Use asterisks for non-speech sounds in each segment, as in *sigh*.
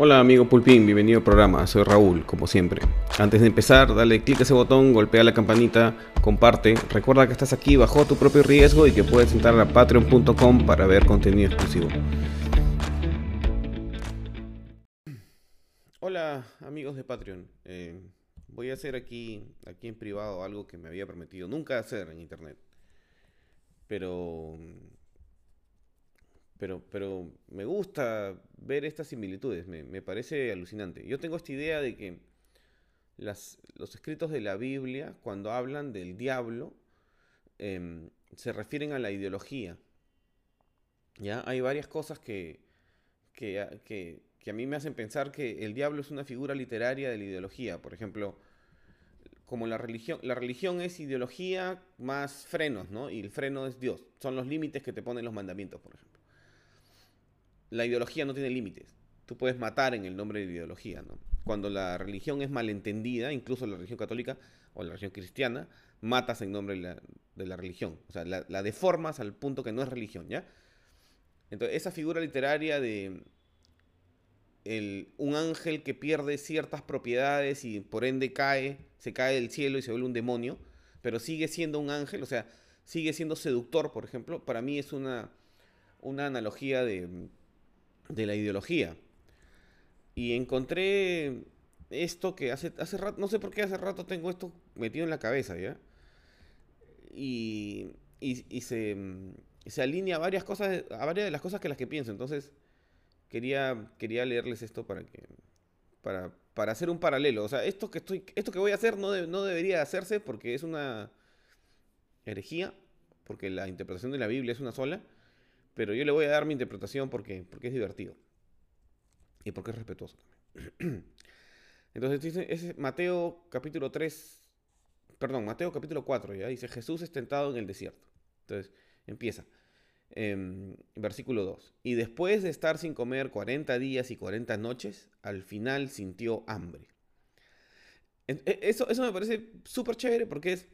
Hola amigo Pulpín, bienvenido al programa, soy Raúl, como siempre. Antes de empezar, dale clic a ese botón, golpea la campanita, comparte. Recuerda que estás aquí bajo tu propio riesgo y que puedes entrar a patreon.com para ver contenido exclusivo. Hola amigos de Patreon, eh, voy a hacer aquí, aquí en privado algo que me había prometido nunca hacer en internet. Pero pero, pero me gusta ver estas similitudes, me, parece alucinante. Yo tengo esta idea de que los escritos de la Biblia, cuando hablan del diablo, em, se refieren a la ideología. ¿Ya? Hay varias cosas que, que, que, que, a mí me hacen pensar que el diablo es una figura literaria de la ideología. Por ejemplo, como la religión, la religión es ideología más frenos, ¿no? Y el freno es Dios. Son los límites que te ponen los mandamientos, por ejemplo la ideología no tiene límites. Tú puedes matar en el nombre de la ideología, ¿no? Cuando la religión es malentendida, incluso la religión católica o la religión cristiana, matas en nombre de la, religión. O sea, la, deformas al punto que no es religión, ¿ya? Entonces, esa figura literaria de un ángel que pierde ciertas propiedades y por ende cae, se cae del cielo y se vuelve un demonio, pero sigue siendo un ángel, o sea, sigue siendo seductor, por ejemplo, para mí es una, una analogía de, de la ideología. Y encontré esto que hace, hace rato, no sé por qué hace rato tengo esto metido en la cabeza, ¿ya? Y, y, se, se, alinea a varias cosas, a varias de las cosas que las que pienso. Entonces, quería, quería leerles esto para que, para, para hacer un paralelo. O sea, esto que estoy, esto que voy a hacer no, no debería hacerse porque es una herejía, porque la interpretación de la Biblia es una sola pero yo le voy a dar mi interpretación porque, porque es divertido. Y porque es respetuoso también. *clears throat* Entonces dice, es Mateo capítulo 3, perdón, Mateo capítulo 4, ya dice, Jesús es tentado en el desierto. Entonces empieza, em, versículo 2. Y después de estar sin comer 40 días y 40 noches, al final sintió hambre. E, eso, eso me parece súper chévere porque es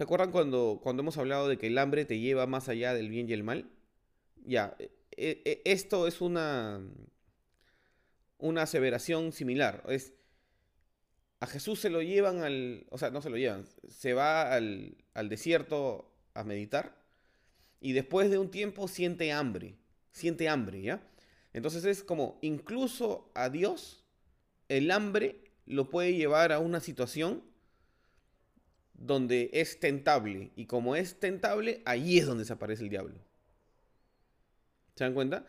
¿Se acuerdan cuando, cuando hemos hablado de que el hambre te lleva más allá del bien y el mal? Ya, e, e, e, esto es una, una aseveración similar. Es, a Jesús se lo llevan al, o sea, no se lo llevan, se va al, al desierto a meditar y después de un tiempo siente hambre, siente hambre, ¿ya? Entonces es como, incluso a Dios, el hambre lo puede llevar a una situación donde es tentable. Y como es tentable, ahí es donde se aparece el diablo. ¿Se dan cuenta?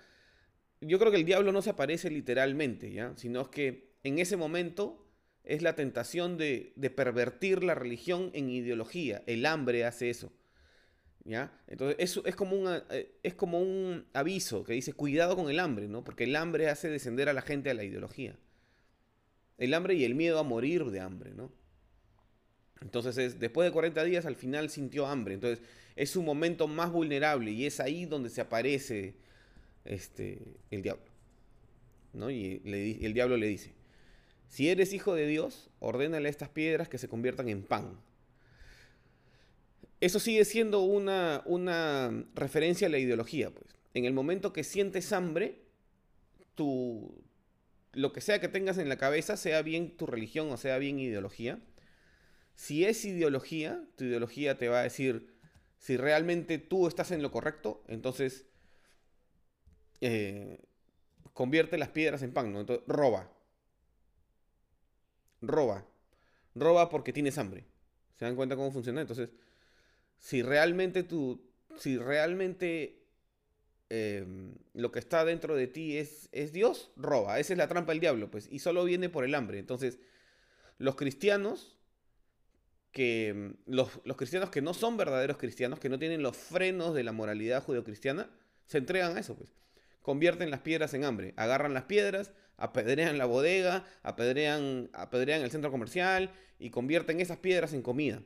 Yo creo que el diablo no se aparece literalmente, ¿ya? Sino que en ese momento es la tentación de, pervertir la religión en ideología. El hambre hace eso. ¿Ya? Entonces, es como, un, eh, es como un aviso que dice, cuidado con el hambre, ¿no? Porque el hambre hace descender a la gente a la ideología. El hambre y el miedo a morir de hambre, ¿no? Entonces, es, después de 40 días, al final sintió hambre. Entonces, es su momento más vulnerable y es ahí donde se aparece este, el diablo. ¿no? Y el diablo le dice, si eres hijo de Dios, ordénale a estas piedras que se conviertan en pan. Eso sigue siendo una, una referencia a la ideología. Pues. En el momento que sientes hambre, tu, lo que sea que tengas en la cabeza, sea bien tu religión o sea bien ideología, si es ideología, tu ideología te va a decir si realmente tú estás en lo correcto, entonces eh, convierte las piedras en pan, ¿no? Entonces, roba. Roba. Roba porque tienes hambre. ¿Se dan cuenta cómo funciona? Entonces, si realmente tú, si realmente em, lo que está dentro de ti es, es Dios, roba. Esa es la trampa del diablo, pues. Y solo viene por el hambre. Entonces, los cristianos que mm, los, cristianos que no son verdaderos cristianos, que no tienen los frenos de la moralidad judeocristiana, se entregan a eso, pues. Convierten las piedras en hambre, agarran las piedras, apedrean la bodega, apedrean, apedrean el centro comercial y convierten esas piedras en comida.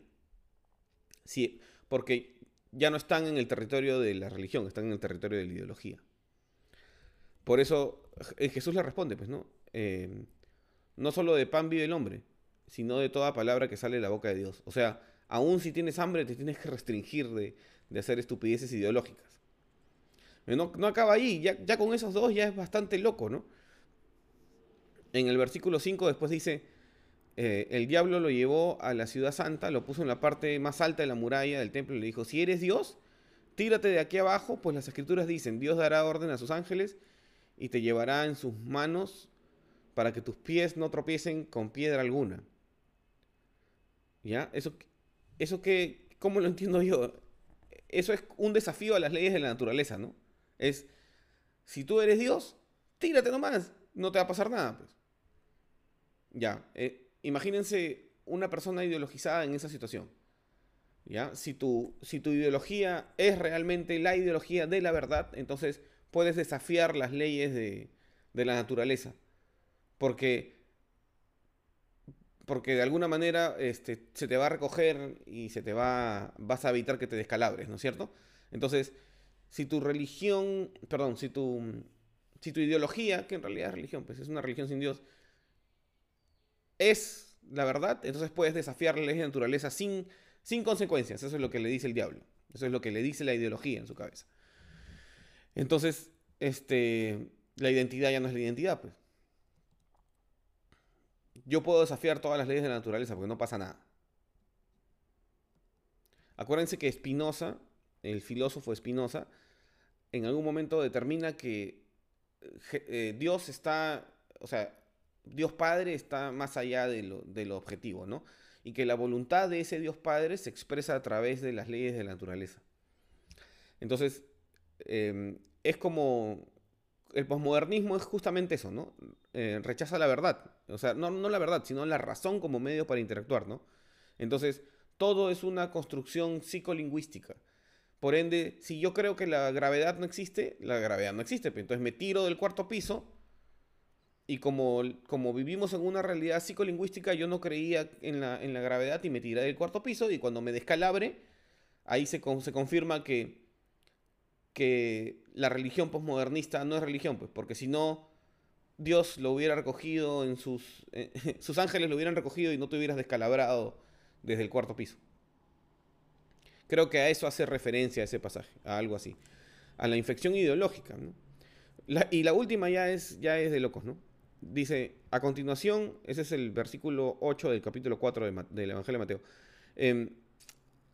Sí, porque ya no están en el territorio de la religión, están en el territorio de la ideología. Por eso eh, Jesús le responde, pues, ¿no? Eh, no solo de pan vive el hombre, sino de toda palabra que sale de la boca de Dios. O sea, aún si tienes hambre, te tienes que restringir de, hacer estupideces ideológicas. No, no acaba ahí, ya, ya con esos dos ya es bastante loco, ¿no? En el versículo 5 después dice, eh, el diablo lo llevó a la ciudad santa, lo puso en la parte más alta de la muralla del templo y le dijo, si eres Dios, tírate de aquí abajo, pues las escrituras dicen, Dios dará orden a sus ángeles y te llevará en sus manos para que tus pies no tropiecen con piedra alguna. ¿Ya? Eso, eso que, ¿cómo lo entiendo yo? Eso es un desafío a las leyes de la naturaleza, ¿no? Es, si tú eres Dios, tírate nomás, no te va a pasar nada, pues. Ya, eh, imagínense una persona ideologizada en esa situación. ¿Ya? Si tu, si tu ideología es realmente la ideología de la verdad, entonces puedes desafiar las leyes de, de la naturaleza. Porque, porque de alguna manera este, se te va a recoger y se te va, vas a evitar que te descalabres, ¿no es cierto? Entonces, si tu religión, perdón, si tu, si tu ideología, que en realidad es religión, pues es una religión sin Dios, es la verdad, entonces puedes desafiar la ley de naturaleza sin, sin consecuencias. Eso es lo que le dice el diablo. Eso es lo que le dice la ideología en su cabeza. Entonces, este, la identidad ya no es la identidad, pues. Yo puedo desafiar todas las leyes de la naturaleza porque no pasa nada. Acuérdense que Spinoza, el filósofo Spinoza, en algún momento determina que eh, Dios está, o sea, Dios Padre está más allá de lo, objetivo, ¿no? Y que la voluntad de ese Dios Padre se expresa a través de las leyes de la naturaleza. Entonces, em, es como... El posmodernismo es justamente eso, ¿no? Eh, rechaza la verdad. O sea, no, no la verdad, sino la razón como medio para interactuar, ¿no? Entonces, todo es una construcción psicolingüística. Por ende, si yo creo que la gravedad no existe, la gravedad no existe. Entonces me tiro del cuarto piso y como, como vivimos en una realidad psicolingüística, yo no creía en la, en la gravedad y me tiré del cuarto piso y cuando me descalabre, ahí se, se confirma que, que la religión posmodernista no es religión, pues, porque si no, Dios lo hubiera recogido en sus... Eh, *laughs* sus ángeles lo hubieran recogido y no te hubieras descalabrado desde el cuarto piso. Creo que a eso hace referencia ese pasaje, a algo así. A la infección ideológica, y la última ya es, ya es de locos, ¿no? Dice, a continuación, ese es el versículo 8 del capítulo 4 del Evangelio de Mateo. Em,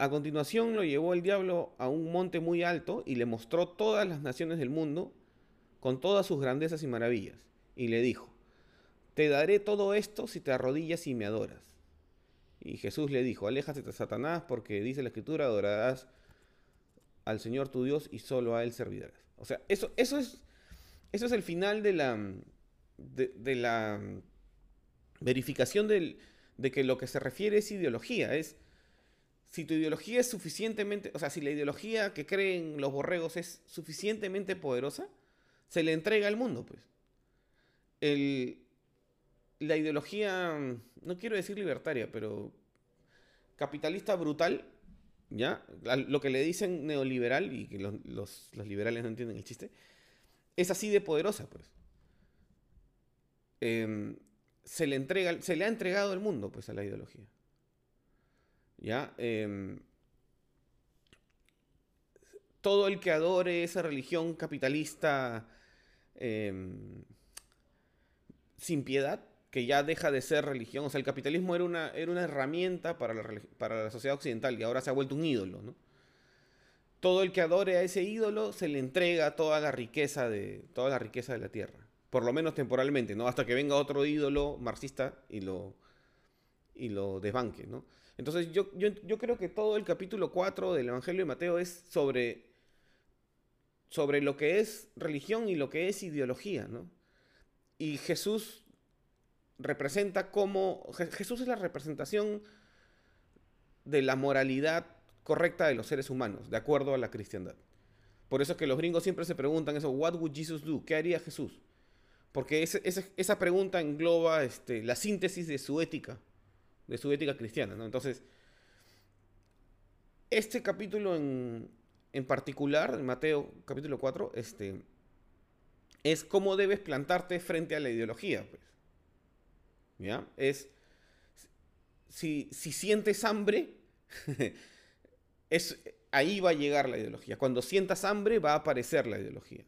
a continuación lo llevó el diablo a un monte muy alto y le mostró todas las naciones del mundo con todas sus grandezas y maravillas. Y le dijo, te daré todo esto si te arrodillas y me adoras. Y Jesús le dijo, aléjate de Satanás porque dice la escritura, adorarás al Señor tu Dios y solo a Él servirás. O sea, eso, eso, es, eso es el final de la, de, la verificación de que lo que se refiere es ideología. Es si tu ideología es suficientemente, o sea, si la ideología que creen los borregos es suficientemente poderosa, se le entrega al mundo, pues. la ideología, no quiero decir libertaria, pero capitalista brutal, ¿ya? Lo que le dicen neoliberal, y que los, los liberales no entienden el chiste, es así de poderosa, pues. Em, se, le entrega, se le ha entregado el mundo pues, a la ideología. ¿Ya? Em, todo el que adore esa religión capitalista em, sin piedad, que ya deja de ser religión, o sea, el capitalismo era una, era una herramienta para la, para la sociedad occidental y ahora se ha vuelto un ídolo, ¿no? Todo el que adore a ese ídolo se le entrega toda la riqueza de, toda la riqueza de la tierra por lo menos temporalmente, ¿no? Hasta que venga otro ídolo marxista y lo, y lo desbanque, ¿no? Entonces yo, yo, creo que todo el capítulo 4 del Evangelio de Mateo es sobre, sobre lo que es religión y lo que es ideología, ¿no? Y Jesús representa como... Jesús es la representación de la moralidad correcta de los seres humanos, de acuerdo a la cristiandad. Por eso es que los gringos siempre se preguntan eso, what would Jesus do? ¿Qué haría Jesús? Porque esa pregunta engloba este, la síntesis de su ética, de su ética cristiana. ¿no? Entonces, este capítulo en, en particular, en Mateo capítulo 4, este, es cómo debes plantarte frente a la ideología. Pues. ¿Ya? Es, si, si sientes hambre, *laughs* es, ahí va a llegar la ideología. Cuando sientas hambre va a aparecer la ideología.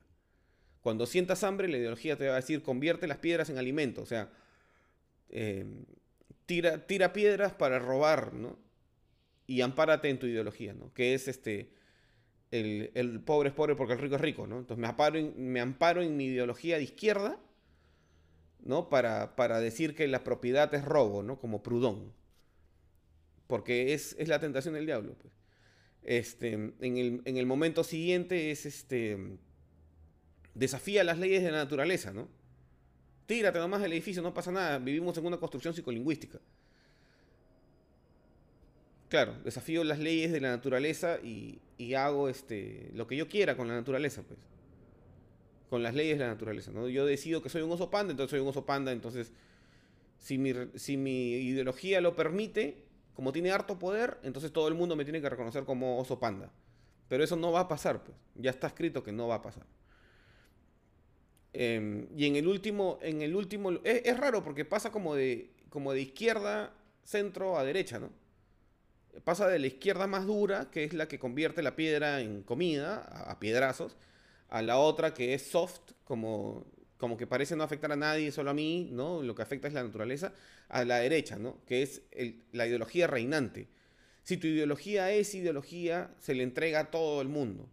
Cuando sientas hambre, la ideología te va a decir, convierte las piedras en alimento. O sea, em, tira, tira piedras para robar, ¿no? Y ampárate en tu ideología, ¿no? Que es este, el, pobre es pobre porque el rico es rico, ¿no? Entonces me amparo en, me amparo en mi ideología de izquierda, ¿no? Para, para decir que la propiedad es robo, ¿no? Como Proudhon. Porque es, es la tentación del diablo, pues. Este, en, el, en el momento siguiente es este desafía las leyes de la naturaleza, ¿no? Tírate nomás del edificio, no pasa nada. Vivimos en una construcción psicolingüística. Claro, desafío las leyes de la naturaleza y, hago este, lo que yo quiera con la naturaleza, pues. Con las leyes de la naturaleza, ¿no? Yo decido que soy un oso panda, entonces soy un oso panda, entonces si mi, si mi ideología lo permite, como tiene harto poder, entonces todo el mundo me tiene que reconocer como oso panda. Pero eso no va a pasar, pues. Ya está escrito que no va a pasar. Em, y en el último, en el último, es, raro porque pasa como de, como de izquierda, centro a derecha, ¿no? Pasa de la izquierda más dura, que es la que convierte la piedra en comida, a, piedrazos, a la otra que es soft, como, como que parece no afectar a nadie, solo a mí, ¿no? Lo que afecta es la naturaleza, a la derecha, ¿no? Que es la ideología reinante. Si tu ideología es ideología, se le entrega a todo el mundo.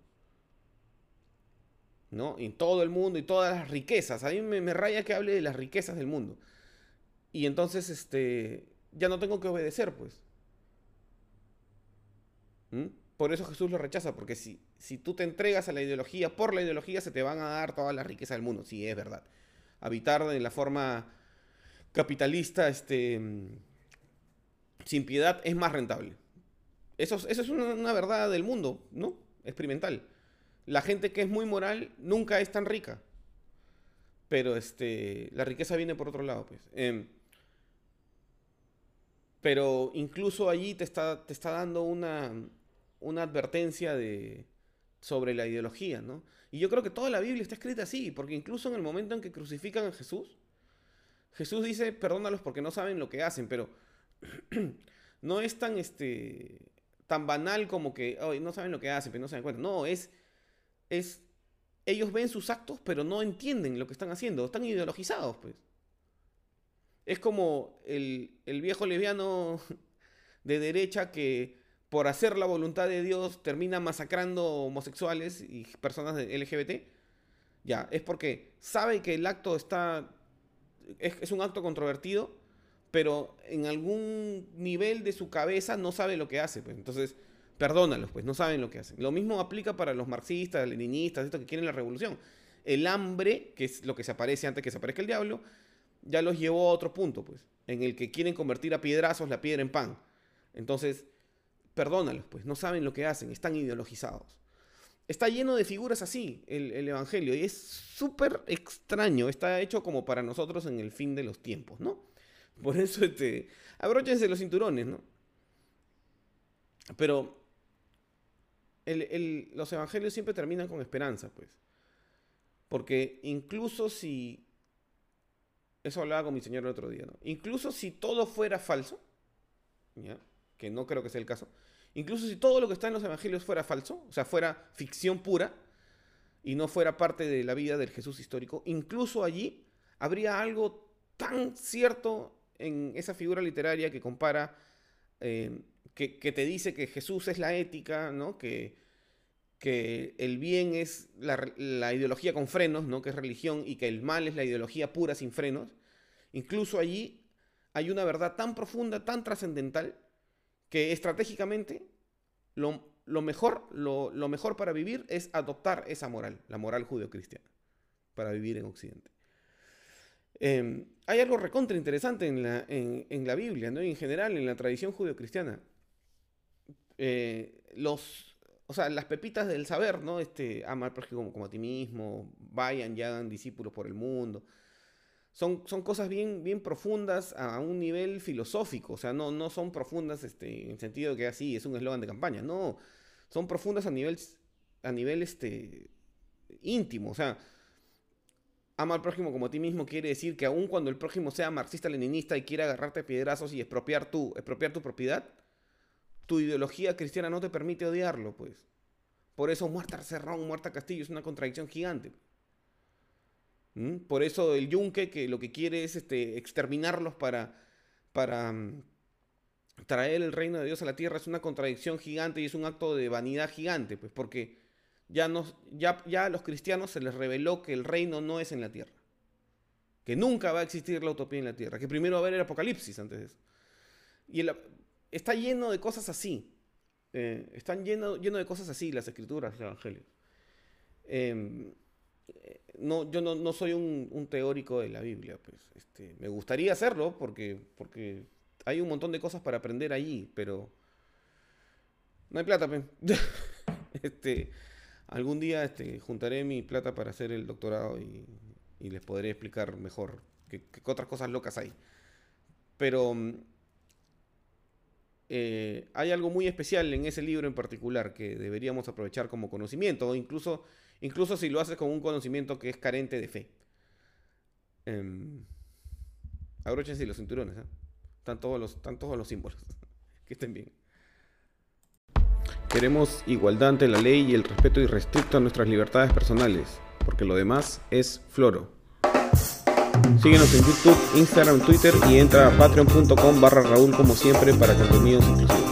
¿No? En todo el mundo y todas las riquezas. A mí me, raya que hable de las riquezas del mundo. Y entonces, este, ya no tengo que obedecer, pues. ¿Mm? Por eso Jesús lo rechaza, porque si, si tú te entregas a la ideología, por la ideología se te van a dar todas las riquezas del mundo. Sí, es verdad. Habitar de la forma capitalista, este, sin piedad, es más rentable. Eso, eso es una, una verdad del mundo, ¿no? Experimental la gente que es muy moral nunca es tan rica. Pero este, la riqueza viene por otro lado, pues. Em, pero incluso allí te está, te está dando una, una advertencia de, sobre la ideología, ¿no? Y yo creo que toda la Biblia está escrita así, porque incluso en el momento en que crucifican a Jesús, Jesús dice, perdónalos porque no saben lo que hacen, pero *clears throat* no es tan, este, tan banal como que, no saben lo que hacen, pero no se dan cuenta. No, es es, ellos ven sus actos, pero no entienden lo que están haciendo, están ideologizados, pues. Es como el, viejo lesbiano *laughs* de derecha que por hacer la voluntad de Dios termina masacrando homosexuales y personas de LGBT. Ya, es porque sabe que el acto está. Es, es, un acto controvertido, pero en algún nivel de su cabeza no sabe lo que hace. Pues. Entonces, Perdónalos, pues no saben lo que hacen. Lo mismo aplica para los marxistas, leninistas, estos que quieren la revolución. El hambre, que es lo que se aparece antes que se aparezca el diablo, ya los llevó a otro punto, pues, en el que quieren convertir a piedrazos la piedra en pan. Entonces, perdónalos, pues, no saben lo que hacen, están ideologizados. Está lleno de figuras así el, Evangelio y es súper extraño, está hecho como para nosotros en el fin de los tiempos, ¿no? Por eso, este, abróchense los cinturones, ¿no? Pero los evangelios siempre terminan con esperanza, pues. Porque incluso si, eso hablaba con mi señor el otro día, ¿no? Incluso si todo fuera falso, que no creo que sea el caso, incluso si todo lo que está en los evangelios fuera falso, o sea, fuera ficción pura, y no fuera parte de la vida del Jesús histórico, incluso allí habría algo tan cierto en esa figura literaria que compara eh, que, te dice que Jesús es la ética, ¿no? Que, que el bien es la, ideología con frenos, ¿no? Que es religión, y que el mal es la ideología pura sin frenos. Incluso allí hay una verdad tan profunda, tan trascendental, que estratégicamente lo, mejor, lo, mejor para vivir es adoptar esa moral, la moral judeocristiana, para vivir en Occidente. Em, hay algo recontra interesante en la, en, la Biblia, ¿no? En general en la tradición judeocristiana. Eh, los, o sea, las pepitas del saber, ¿no? Este, amar como, como a ti mismo, vayan y hagan discípulos por el mundo. Son, son cosas bien, bien profundas a un nivel filosófico, o sea, no, no son profundas este, en sentido de que así es un eslogan de campaña, no, son profundas a nivel, a nivel este, íntimo, o sea, ama al prójimo como a ti mismo quiere decir que aun cuando el prójimo sea marxista-leninista y quiera agarrarte a piedrazos y expropiar tu, expropiar tu propiedad, tu ideología cristiana no te permite odiarlo, pues. Por eso muerta Cerrón, muerta Castillo es una contradicción gigante. ¿Mm? Por eso el yunque que lo que quiere es este, exterminarlos para, para mm, traer el reino de Dios a la tierra es una contradicción gigante y es un acto de vanidad gigante, pues porque ya, nos, ya, ya a los cristianos se les reveló que el reino no es en la tierra, que nunca va a existir la utopía en la tierra, que primero va a haber el apocalipsis antes de eso. Y está lleno de cosas así. Eh, están lleno, lleno de cosas así las escrituras, los evangelios. Em, eh, no, yo no, soy un, teórico de la Biblia, pues. Este, me gustaría hacerlo porque, porque hay un montón de cosas para aprender allí, pero no hay plata, pues. *laughs* este, algún día este, juntaré mi plata para hacer el doctorado y, les podré explicar mejor qué otras cosas locas hay. Pero eh, hay algo muy especial en ese libro en particular que deberíamos aprovechar como conocimiento, incluso, incluso si lo haces con un conocimiento que es carente de fe. Eh, abróchense los cinturones, ¿eh? están, todos los, están todos los símbolos. *laughs* que estén bien. Queremos igualdad ante la ley y el respeto irrestricto a nuestras libertades personales, porque lo demás es floro. Síguenos en YouTube, Instagram, Twitter y entra a patreon.com barra Raúl como siempre para contenidos inclusivos.